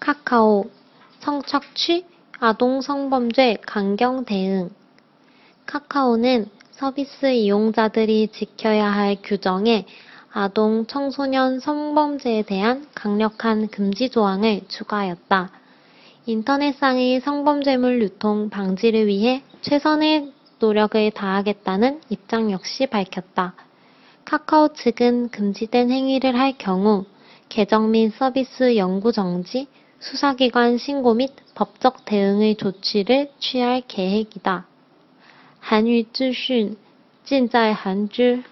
카카오 성착취, 아동 성범죄 강경 대응 카카오는 서비스 이용자들이 지켜야 할 규정에 아동 청소년 성범죄에 대한 강력한 금지 조항을 추가하였다. 인터넷상의 성범죄물 유통 방지를 위해 최선의 노력을 다하겠다는 입장 역시 밝혔다. 카카오 측은 금지된 행위를 할 경우 계정 및 서비스 영구 정지, 수사기관 신고 및 법적 대응의 조치를 취할 계획이다. 韩语资讯尽在韩知